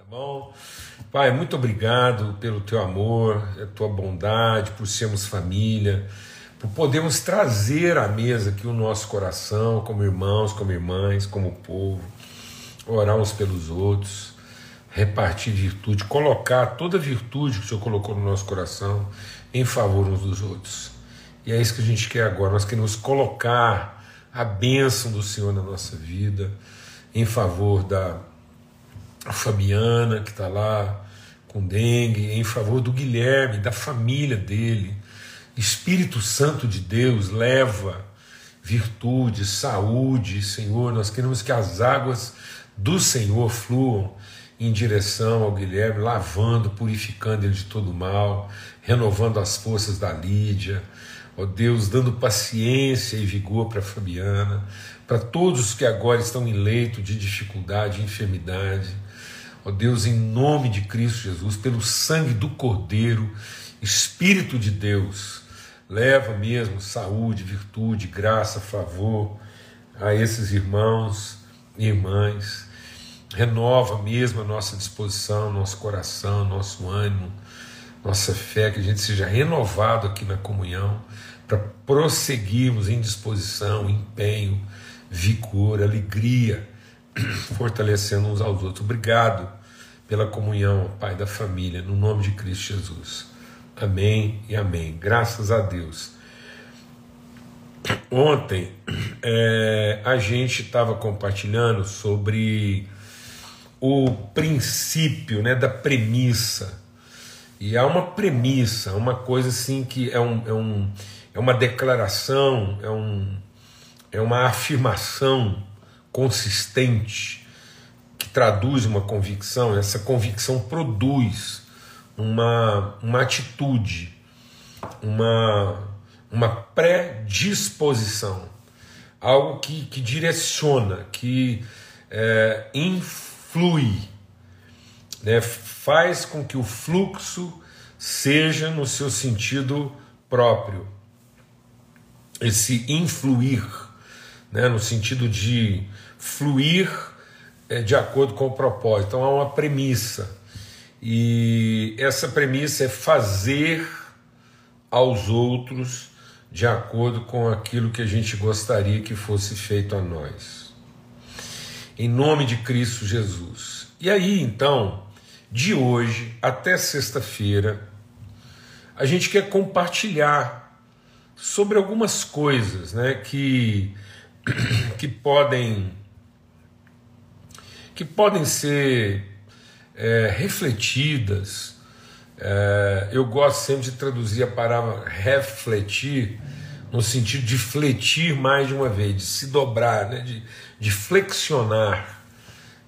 tá bom? Pai, muito obrigado pelo teu amor, a tua bondade, por sermos família, por podermos trazer à mesa aqui o nosso coração, como irmãos, como irmãs, como povo, orar uns pelos outros, repartir virtude, colocar toda a virtude que o Senhor colocou no nosso coração em favor uns dos outros. E é isso que a gente quer agora, nós queremos colocar a bênção do Senhor na nossa vida, em favor da Fabiana, que está lá com dengue, em favor do Guilherme, da família dele. Espírito Santo de Deus leva virtude, saúde, Senhor. Nós queremos que as águas do Senhor fluam em direção ao Guilherme, lavando, purificando ele de todo mal, renovando as forças da Lídia. Ó Deus, dando paciência e vigor para Fabiana, para todos que agora estão em leito de dificuldade, enfermidade. Ó Deus, em nome de Cristo Jesus, pelo sangue do Cordeiro, Espírito de Deus, leva mesmo saúde, virtude, graça, favor a esses irmãos e irmãs. Renova mesmo a nossa disposição, nosso coração, nosso ânimo, nossa fé, que a gente seja renovado aqui na comunhão, para prosseguirmos em disposição, empenho, vigor, alegria, fortalecendo uns aos outros. Obrigado pela comunhão, Pai da família, no nome de Cristo Jesus. Amém e amém. Graças a Deus. Ontem é, a gente estava compartilhando sobre o princípio né, da premissa. E há uma premissa, uma coisa assim que é um, é um, é uma declaração, é, um, é uma afirmação consistente que traduz uma convicção, essa convicção produz uma, uma atitude, uma, uma predisposição, algo que, que direciona, que é, influi, né, faz com que o fluxo seja no seu sentido próprio. Esse influir, né, no sentido de fluir é, de acordo com o propósito. Então há uma premissa, e essa premissa é fazer aos outros de acordo com aquilo que a gente gostaria que fosse feito a nós. Em nome de Cristo Jesus. E aí, então, de hoje até sexta-feira, a gente quer compartilhar sobre algumas coisas né, que, que podem que podem ser é, refletidas. É, eu gosto sempre de traduzir a palavra refletir no sentido de fletir mais de uma vez, de se dobrar, né, de, de flexionar,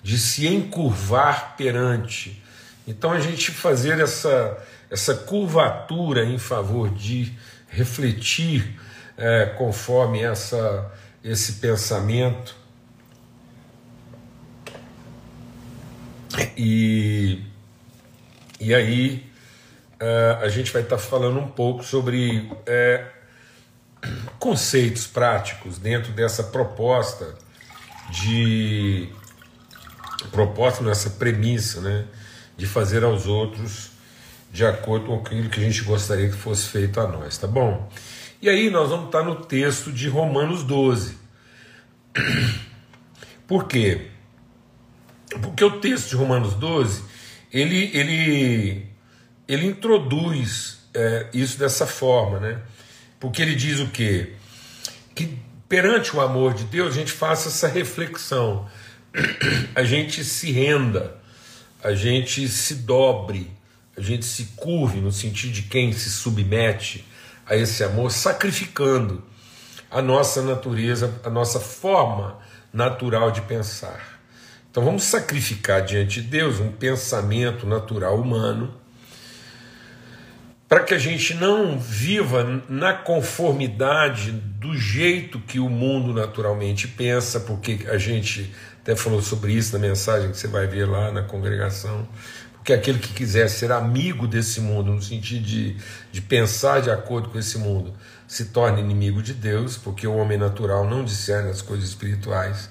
de se encurvar perante. Então a gente fazer essa, essa curvatura em favor de refletir é, conforme essa, esse pensamento. E, e aí é, a gente vai estar tá falando um pouco sobre é, conceitos práticos dentro dessa proposta de proposta nessa premissa, né, de fazer aos outros de acordo com aquilo que a gente gostaria que fosse feito a nós, tá bom? E aí nós vamos estar no texto de Romanos 12. Por quê? Porque o texto de Romanos 12 ele, ele, ele introduz é, isso dessa forma, né? Porque ele diz o quê? Que perante o amor de Deus a gente faça essa reflexão, a gente se renda, a gente se dobre a gente se curve no sentido de quem se submete a esse amor, sacrificando a nossa natureza, a nossa forma natural de pensar. Então vamos sacrificar diante de Deus um pensamento natural humano, para que a gente não viva na conformidade do jeito que o mundo naturalmente pensa, porque a gente até falou sobre isso na mensagem que você vai ver lá na congregação porque aquele que quiser ser amigo desse mundo, no sentido de, de pensar de acordo com esse mundo, se torna inimigo de Deus, porque o homem natural não discerne as coisas espirituais.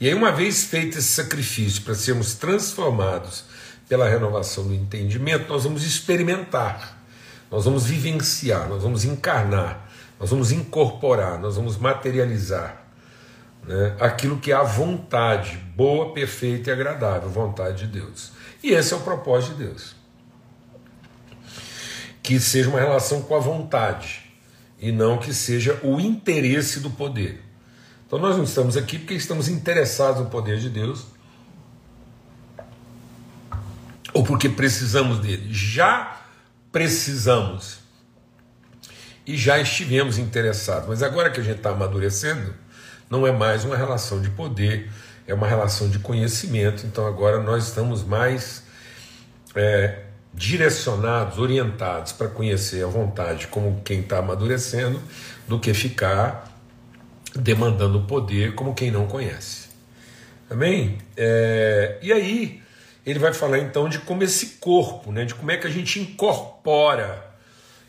E aí, uma vez feito esse sacrifício para sermos transformados pela renovação do entendimento, nós vamos experimentar, nós vamos vivenciar, nós vamos encarnar, nós vamos incorporar, nós vamos materializar né, aquilo que é a vontade boa, perfeita e agradável, vontade de Deus. E esse é o propósito de Deus. Que seja uma relação com a vontade e não que seja o interesse do poder. Então nós não estamos aqui porque estamos interessados no poder de Deus ou porque precisamos dele. Já precisamos e já estivemos interessados, mas agora que a gente está amadurecendo, não é mais uma relação de poder, é uma relação de conhecimento. Então agora nós estamos mais é, direcionados, orientados para conhecer a vontade como quem está amadurecendo, do que ficar demandando poder como quem não conhece. Amém? É, e aí ele vai falar então de como esse corpo, né, de como é que a gente incorpora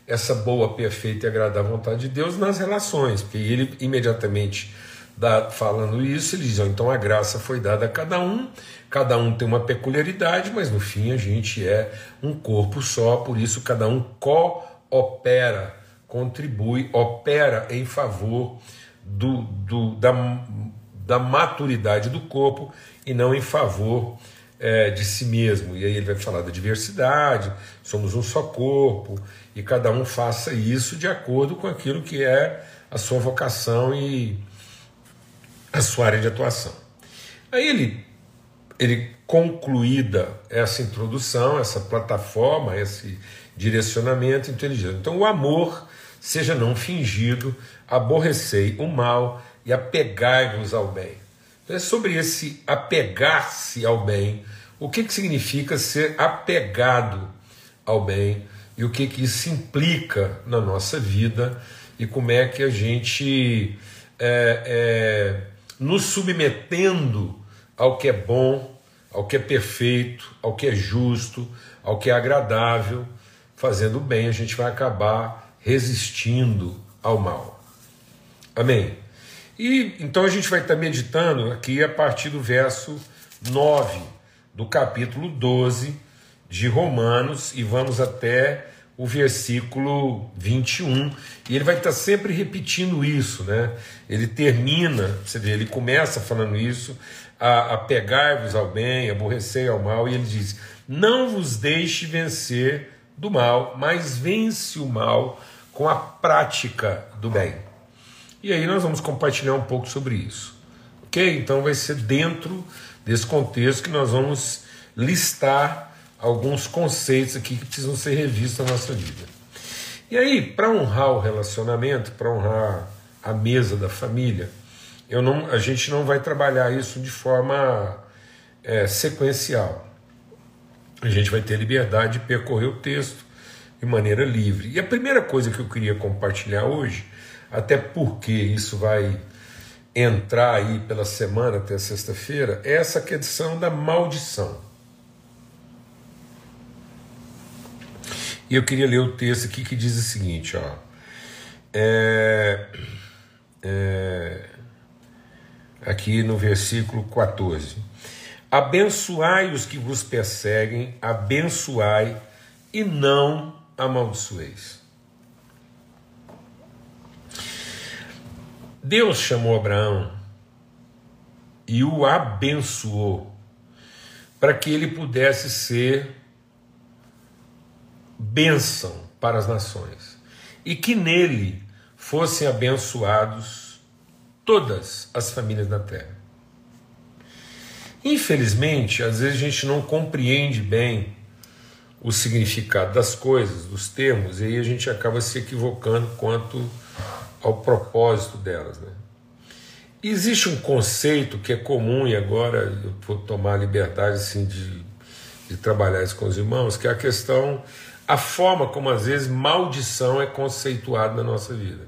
essa boa, perfeita e agradável vontade de Deus nas relações, porque ele imediatamente dá, falando isso, ele diz: então a graça foi dada a cada um, cada um tem uma peculiaridade, mas no fim a gente é um corpo só, por isso cada um coopera, contribui, opera em favor do, do, da, da maturidade do corpo e não em favor é, de si mesmo. E aí ele vai falar da diversidade, somos um só corpo, e cada um faça isso de acordo com aquilo que é a sua vocação e a sua área de atuação. Aí ele, ele concluída essa introdução, essa plataforma, esse direcionamento inteligente. Então, o amor seja não fingido, aborrecei o mal e apegai-vos ao bem. Então, é sobre esse apegar-se ao bem, o que, que significa ser apegado ao bem e o que, que isso implica na nossa vida e como é que a gente é, é, nos submetendo ao que é bom, ao que é perfeito, ao que é justo, ao que é agradável, fazendo bem, a gente vai acabar resistindo ao mal. Amém? E então a gente vai estar meditando aqui a partir do verso 9 do capítulo 12 de Romanos e vamos até o versículo 21, e ele vai estar sempre repetindo isso, né? Ele termina, você vê, ele começa falando isso, a, a pegar-vos ao bem, aborrecer ao mal, e ele diz: Não vos deixe vencer do mal, mas vence o mal com a prática do bem. E aí nós vamos compartilhar um pouco sobre isso. Ok? Então vai ser dentro desse contexto que nós vamos listar alguns conceitos aqui que precisam ser revistos na nossa vida. E aí, para honrar o relacionamento, para honrar a mesa da família, eu não, a gente não vai trabalhar isso de forma é, sequencial. A gente vai ter liberdade de percorrer o texto de maneira livre. E a primeira coisa que eu queria compartilhar hoje, até porque isso vai entrar aí pela semana até sexta-feira, é essa questão da maldição. E eu queria ler o texto aqui que diz o seguinte: ó, é, é, aqui no versículo 14: Abençoai os que vos perseguem, abençoai e não amaldiçoeis. Deus chamou Abraão e o abençoou para que ele pudesse ser bênção para as nações e que nele fossem abençoados todas as famílias da terra. Infelizmente, às vezes a gente não compreende bem o significado das coisas, dos termos, e aí a gente acaba se equivocando quanto ao propósito delas. Né? Existe um conceito que é comum, e agora eu vou tomar a liberdade assim, de, de trabalhar isso com os irmãos, que é a questão a forma como às vezes maldição é conceituada na nossa vida.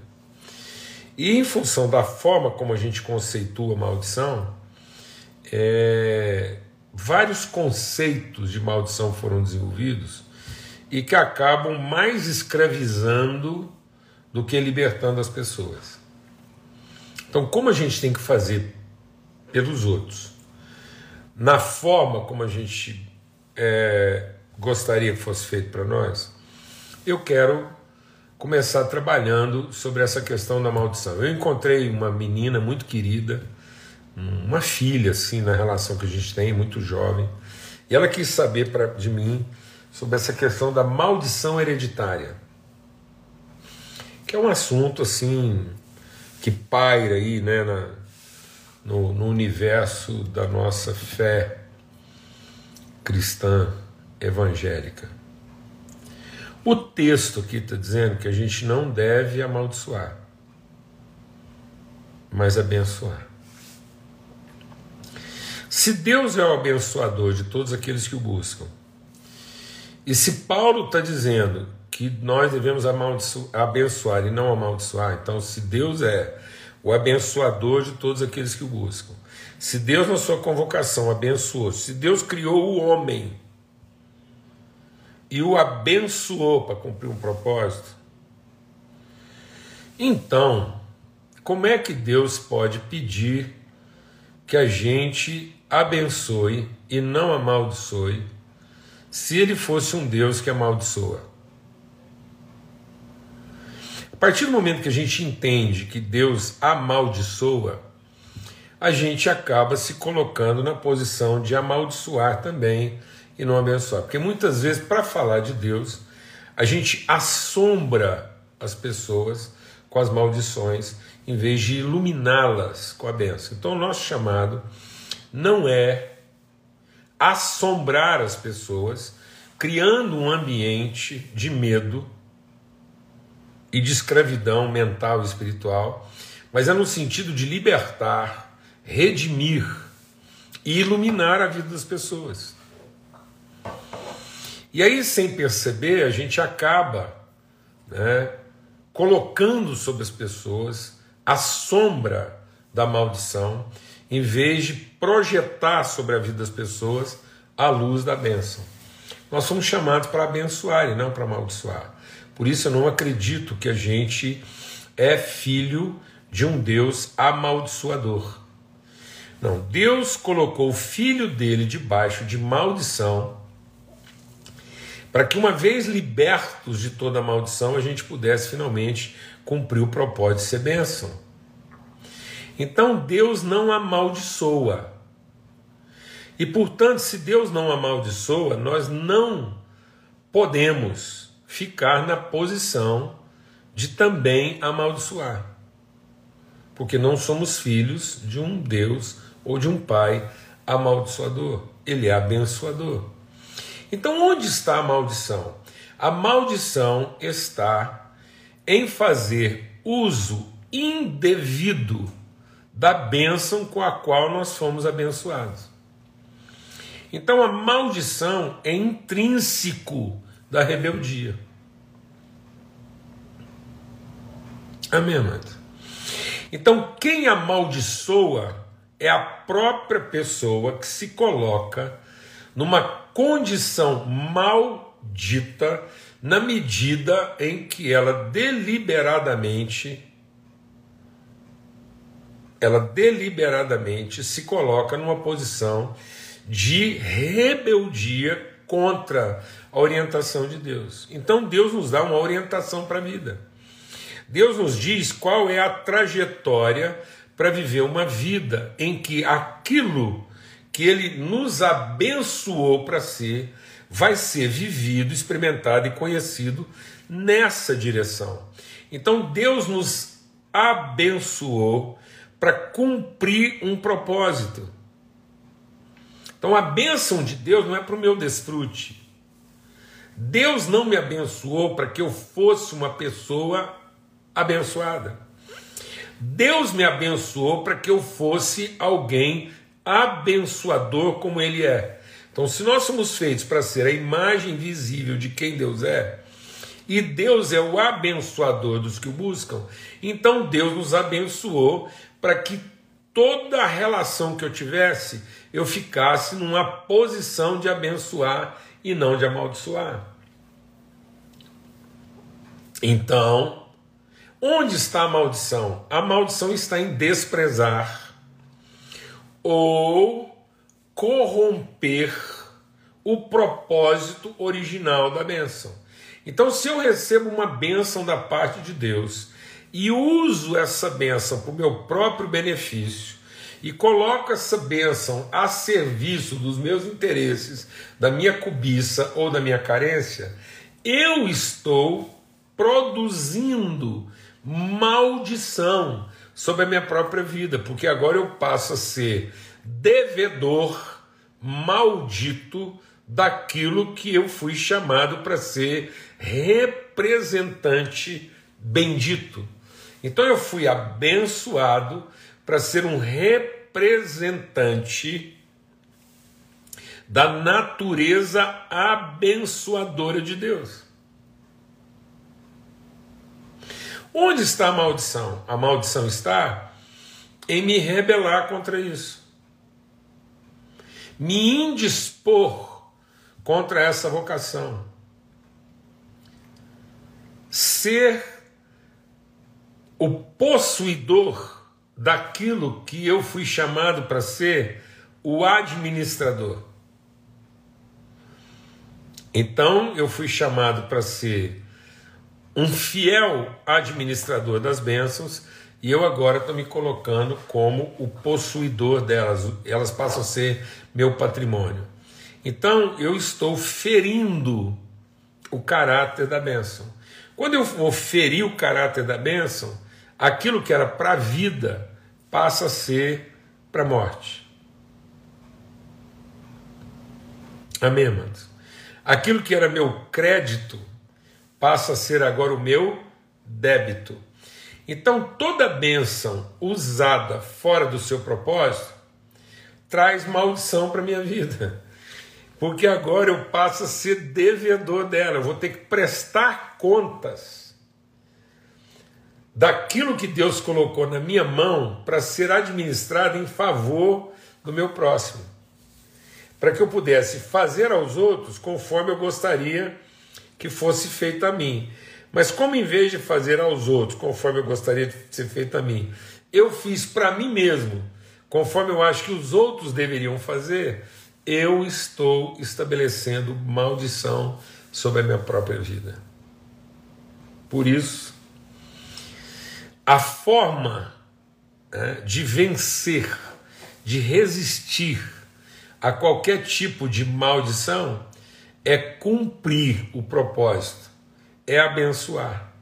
E em função da forma como a gente conceitua maldição, é, vários conceitos de maldição foram desenvolvidos e que acabam mais escravizando do que libertando as pessoas. Então, como a gente tem que fazer pelos outros, na forma como a gente é, gostaria que fosse feito para nós, eu quero começar trabalhando sobre essa questão da maldição. Eu encontrei uma menina muito querida, uma filha, assim, na relação que a gente tem, muito jovem, e ela quis saber pra, de mim sobre essa questão da maldição hereditária, que é um assunto, assim, que paira aí, né, na, no, no universo da nossa fé cristã evangélica. O texto aqui está dizendo que a gente não deve amaldiçoar, mas abençoar. Se Deus é o abençoador de todos aqueles que o buscam, e se Paulo está dizendo que nós devemos abençoar e não amaldiçoar, então se Deus é o abençoador de todos aqueles que o buscam, se Deus na sua convocação abençoou, se Deus criou o homem e o abençoou para cumprir um propósito, então, como é que Deus pode pedir que a gente abençoe e não amaldiçoe, se ele fosse um Deus que amaldiçoa. A partir do momento que a gente entende que Deus amaldiçoa, a gente acaba se colocando na posição de amaldiçoar também e não abençoar. Porque muitas vezes, para falar de Deus, a gente assombra as pessoas com as maldições em vez de iluminá-las com a benção. Então, o nosso chamado não é assombrar as pessoas, criando um ambiente de medo e de escravidão mental e espiritual, mas é no sentido de libertar, redimir e iluminar a vida das pessoas. E aí, sem perceber, a gente acaba né, colocando sobre as pessoas a sombra da maldição, em vez de projetar sobre a vida das pessoas a luz da bênção. Nós somos chamados para abençoar e não para amaldiçoar. Por isso eu não acredito que a gente é filho de um Deus amaldiçoador. Não, Deus colocou o filho dele debaixo de maldição para que, uma vez libertos de toda maldição, a gente pudesse finalmente cumprir o propósito de ser bênção. Então Deus não amaldiçoa. E portanto, se Deus não amaldiçoa, nós não podemos ficar na posição de também amaldiçoar. Porque não somos filhos de um Deus ou de um Pai amaldiçoador. Ele é abençoador. Então, onde está a maldição? A maldição está em fazer uso indevido da bênção com a qual nós fomos abençoados. Então, a maldição é intrínseco da rebeldia. Amém, amado? Então, quem amaldiçoa é a própria pessoa que se coloca numa condição maldita na medida em que ela deliberadamente ela deliberadamente se coloca numa posição de rebeldia contra a orientação de Deus. Então Deus nos dá uma orientação para a vida. Deus nos diz qual é a trajetória para viver uma vida em que aquilo que ele nos abençoou para ser, vai ser vivido, experimentado e conhecido nessa direção. Então Deus nos abençoou para cumprir um propósito. Então a bênção de Deus não é para o meu desfrute. Deus não me abençoou para que eu fosse uma pessoa abençoada. Deus me abençoou para que eu fosse alguém abençoador como ele é. Então, se nós somos feitos para ser a imagem visível de quem Deus é, e Deus é o abençoador dos que o buscam, então Deus nos abençoou para que toda a relação que eu tivesse, eu ficasse numa posição de abençoar e não de amaldiçoar. Então, onde está a maldição? A maldição está em desprezar ou corromper o propósito original da bênção. Então, se eu recebo uma bênção da parte de Deus e uso essa bênção para o meu próprio benefício, e coloco essa bênção a serviço dos meus interesses, da minha cobiça ou da minha carência, eu estou produzindo maldição sobre a minha própria vida, porque agora eu passo a ser devedor maldito daquilo que eu fui chamado para ser representante bendito. Então eu fui abençoado para ser um representante da natureza abençoadora de Deus. Onde está a maldição? A maldição está em me rebelar contra isso, me indispor contra essa vocação, ser o possuidor daquilo que eu fui chamado para ser o administrador. Então eu fui chamado para ser um fiel administrador das bênçãos e eu agora estou me colocando como o possuidor delas, elas passam a ser meu patrimônio. Então eu estou ferindo o caráter da bênção. Quando eu vou ferir o caráter da bênção, aquilo que era para a vida passa a ser para a morte. Amém, amados? Aquilo que era meu crédito passa a ser agora o meu débito. Então, toda bênção usada fora do seu propósito traz maldição para a minha vida. Porque agora eu passo a ser devedor dela, eu vou ter que prestar contas daquilo que Deus colocou na minha mão para ser administrado em favor do meu próximo. Para que eu pudesse fazer aos outros conforme eu gostaria que fosse feito a mim. Mas como em vez de fazer aos outros conforme eu gostaria de ser feito a mim, eu fiz para mim mesmo, conforme eu acho que os outros deveriam fazer, eu estou estabelecendo maldição sobre a minha própria vida. Por isso, a forma né, de vencer, de resistir a qualquer tipo de maldição é cumprir o propósito, é abençoar.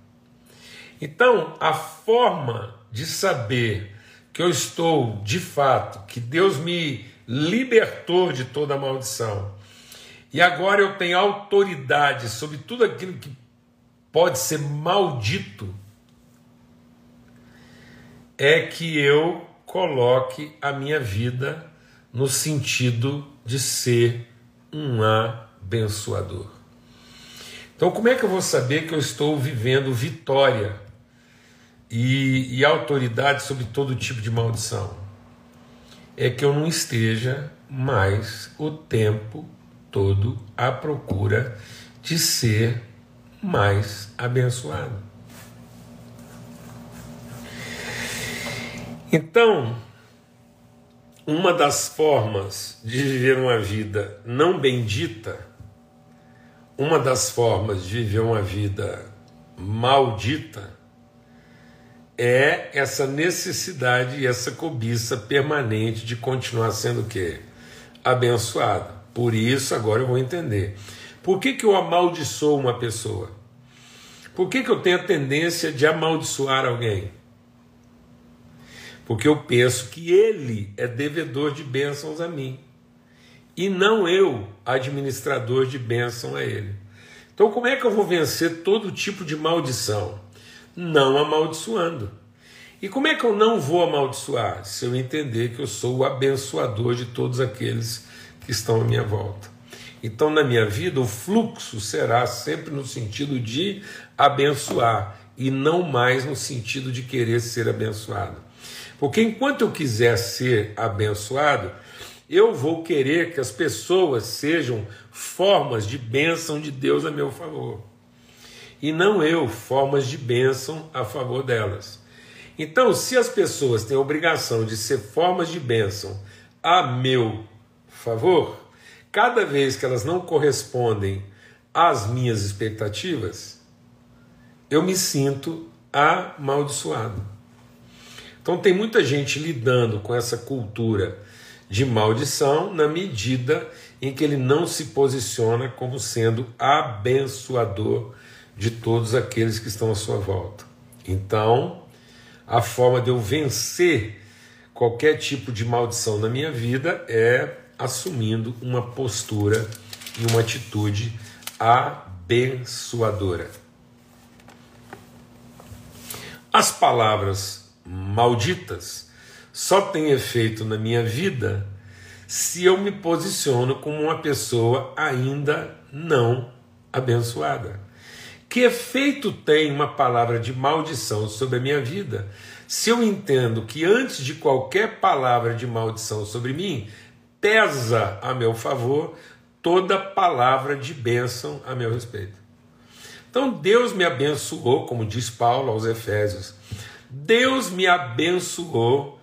Então, a forma de saber que eu estou de fato, que Deus me libertou de toda a maldição, e agora eu tenho autoridade sobre tudo aquilo que pode ser maldito é que eu coloque a minha vida no sentido de ser um abençoador. Então, como é que eu vou saber que eu estou vivendo vitória e, e autoridade sobre todo tipo de maldição? É que eu não esteja mais o tempo todo à procura de ser mais abençoado. Então, uma das formas de viver uma vida não bendita, uma das formas de viver uma vida maldita, é essa necessidade e essa cobiça permanente de continuar sendo o quê? Abençoado. Por isso, agora eu vou entender. Por que, que eu amaldiçoo uma pessoa? Por que, que eu tenho a tendência de amaldiçoar alguém? porque eu penso que ele é devedor de bênçãos a mim e não eu, administrador de bênção a ele. Então, como é que eu vou vencer todo tipo de maldição? Não amaldiçoando. E como é que eu não vou amaldiçoar? Se eu entender que eu sou o abençoador de todos aqueles que estão à minha volta. Então, na minha vida, o fluxo será sempre no sentido de abençoar e não mais no sentido de querer ser abençoado. Porque enquanto eu quiser ser abençoado, eu vou querer que as pessoas sejam formas de bênção de Deus a meu favor. E não eu, formas de bênção a favor delas. Então, se as pessoas têm a obrigação de ser formas de bênção a meu favor, cada vez que elas não correspondem às minhas expectativas, eu me sinto amaldiçoado. Então tem muita gente lidando com essa cultura de maldição na medida em que ele não se posiciona como sendo abençoador de todos aqueles que estão à sua volta. Então, a forma de eu vencer qualquer tipo de maldição na minha vida é assumindo uma postura e uma atitude abençoadora. As palavras malditas só têm efeito na minha vida se eu me posiciono como uma pessoa ainda não abençoada. Que efeito tem uma palavra de maldição sobre a minha vida se eu entendo que antes de qualquer palavra de maldição sobre mim, pesa a meu favor toda palavra de bênção a meu respeito? Então Deus me abençoou, como diz Paulo aos Efésios. Deus me abençoou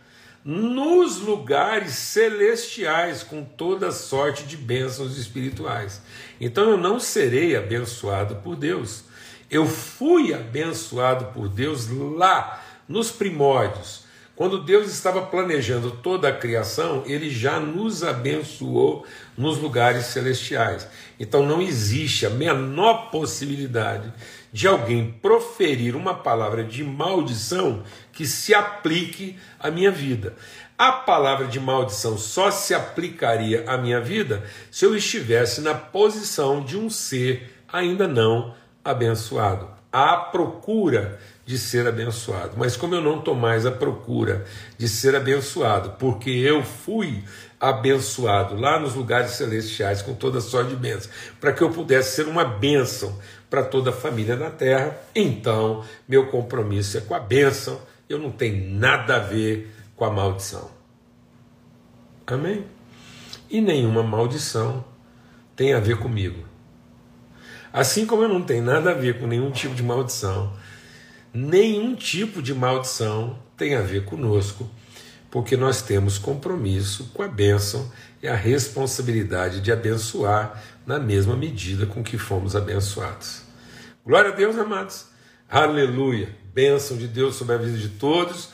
nos lugares celestiais com toda sorte de bênçãos espirituais. Então eu não serei abençoado por Deus. Eu fui abençoado por Deus lá nos primórdios. Quando Deus estava planejando toda a criação, ele já nos abençoou nos lugares celestiais. Então não existe a menor possibilidade de alguém proferir uma palavra de maldição que se aplique à minha vida. A palavra de maldição só se aplicaria à minha vida se eu estivesse na posição de um ser ainda não abençoado, à procura de ser abençoado. Mas como eu não estou mais à procura de ser abençoado, porque eu fui abençoado lá nos lugares celestiais com toda sorte de bênção, para que eu pudesse ser uma bênção para toda a família na terra, então meu compromisso é com a bênção, eu não tenho nada a ver com a maldição. Amém? E nenhuma maldição tem a ver comigo. Assim como eu não tenho nada a ver com nenhum tipo de maldição, nenhum tipo de maldição tem a ver conosco, porque nós temos compromisso com a bênção e a responsabilidade de abençoar na mesma medida com que fomos abençoados. Glória a Deus, amados. Aleluia. Bênção de Deus sobre a vida de todos.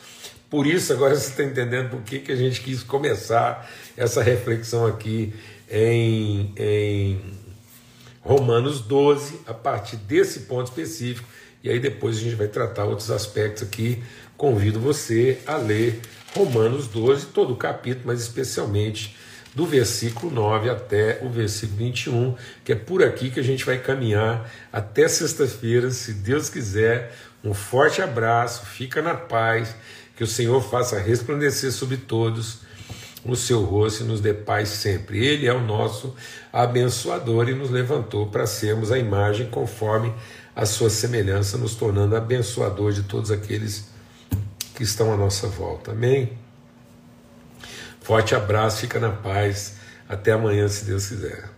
Por isso, agora você está entendendo por que, que a gente quis começar essa reflexão aqui em, em Romanos 12, a partir desse ponto específico, e aí depois a gente vai tratar outros aspectos aqui. Convido você a ler Romanos 12, todo o capítulo, mas especialmente do versículo 9 até o versículo 21, que é por aqui que a gente vai caminhar até sexta-feira, se Deus quiser. Um forte abraço, fica na paz, que o Senhor faça resplandecer sobre todos o seu rosto e nos dê paz sempre. Ele é o nosso abençoador e nos levantou para sermos a imagem conforme a sua semelhança, nos tornando abençoador de todos aqueles que estão à nossa volta. Amém? Forte abraço, fica na paz. Até amanhã, se Deus quiser.